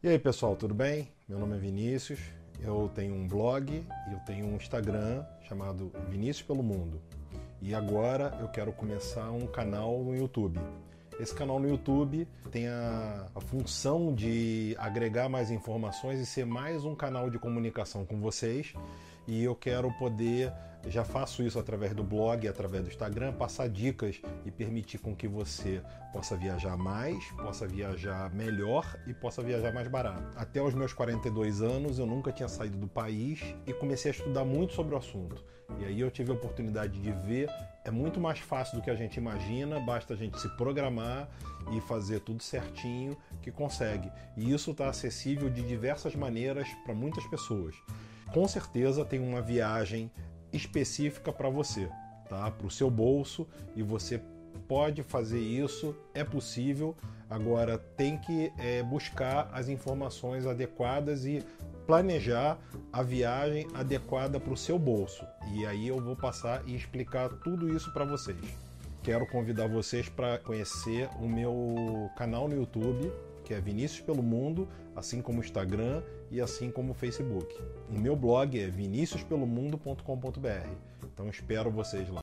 E aí pessoal, tudo bem? Meu nome é Vinícius, eu tenho um blog e eu tenho um Instagram chamado Vinícius pelo Mundo. E agora eu quero começar um canal no YouTube. Esse canal no YouTube tem a, a, função de agregar mais informações e ser mais um canal de comunicação com vocês. E eu quero poder, já faço isso através do blog, através do Instagram, passar dicas e permitir com que você possa viajar mais, possa viajar melhor e possa viajar mais barato. Até os meus 42 anos eu nunca tinha saído do país e comecei a estudar muito sobre o assunto. E aí eu tive a oportunidade de ver, é muito mais fácil do que a gente imagina, basta a gente se programar e fazer tudo certinho que consegue. E isso está acessível de diversas maneiras para muitas pessoas. Com certeza tem uma viagem específica para você, tá? Para o seu bolso e você pode fazer isso, é possível. Agora tem que é, buscar as informações adequadas e planejar a viagem adequada para o seu bolso. E aí eu vou passar e explicar tudo isso para vocês. Quero convidar vocês para conhecer o meu canal no YouTube, que é Vinícius pelo Mundo, assim como o Instagram e assim como o Facebook. O meu blog é viniciuspelomundo.com.br. Então espero vocês lá.